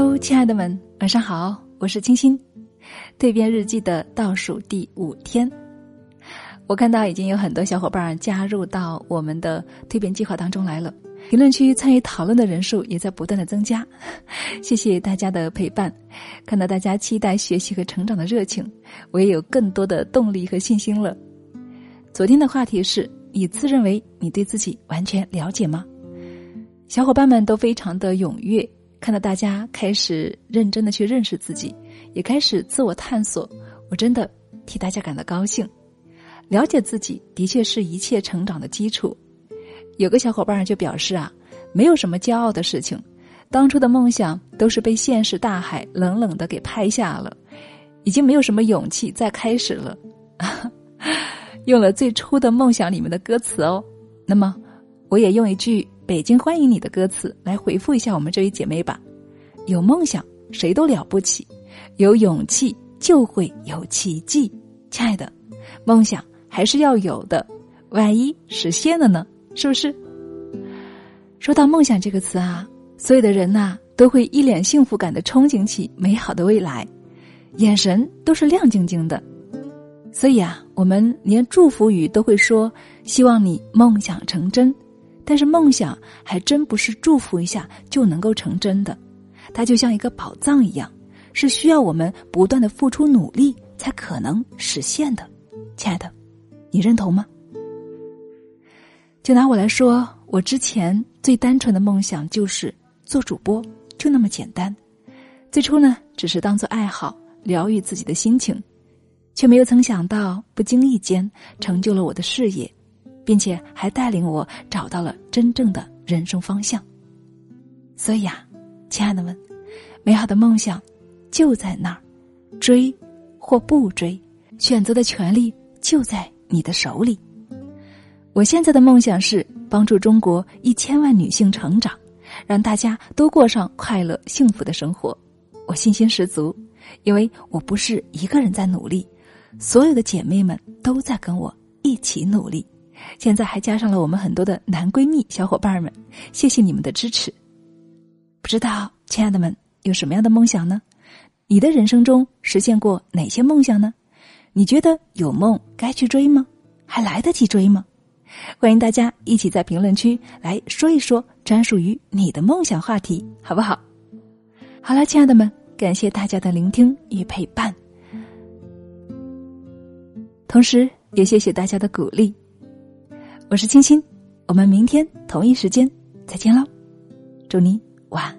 Hello，亲爱的们，晚上好，我是清新。蜕变日记的倒数第五天，我看到已经有很多小伙伴加入到我们的蜕变计划当中来了。评论区参与讨论的人数也在不断的增加，谢谢大家的陪伴。看到大家期待学习和成长的热情，我也有更多的动力和信心了。昨天的话题是：你自认为你对自己完全了解吗？小伙伴们都非常的踊跃，看到大家开始认真的去认识自己，也开始自我探索，我真的替大家感到高兴。了解自己的确是一切成长的基础。有个小伙伴就表示啊，没有什么骄傲的事情，当初的梦想都是被现实大海冷冷的给拍下了，已经没有什么勇气再开始了。用了最初的梦想里面的歌词哦，那么我也用一句《北京欢迎你》的歌词来回复一下我们这位姐妹吧：有梦想谁都了不起，有勇气就会有奇迹。亲爱的，梦想还是要有的，万一实现了呢？是不是？说到梦想这个词啊，所有的人呐都会一脸幸福感的憧憬起美好的未来，眼神都是亮晶晶的。所以啊，我们连祝福语都会说希望你梦想成真。但是梦想还真不是祝福一下就能够成真的，它就像一个宝藏一样，是需要我们不断的付出努力才可能实现的。亲爱的，你认同吗？就拿我来说，我之前最单纯的梦想就是做主播，就那么简单。最初呢，只是当做爱好，疗愈自己的心情，却没有曾想到，不经意间成就了我的事业，并且还带领我找到了真正的人生方向。所以啊，亲爱的们，美好的梦想就在那儿，追或不追，选择的权利就在你的手里。我现在的梦想是帮助中国一千万女性成长，让大家都过上快乐幸福的生活。我信心十足，因为我不是一个人在努力，所有的姐妹们都在跟我一起努力。现在还加上了我们很多的男闺蜜小伙伴们，谢谢你们的支持。不知道亲爱的们有什么样的梦想呢？你的人生中实现过哪些梦想呢？你觉得有梦该去追吗？还来得及追吗？欢迎大家一起在评论区来说一说专属于你的梦想话题，好不好？好了，亲爱的们，感谢大家的聆听与陪伴，同时也谢谢大家的鼓励。我是青青，我们明天同一时间再见喽，祝你晚安。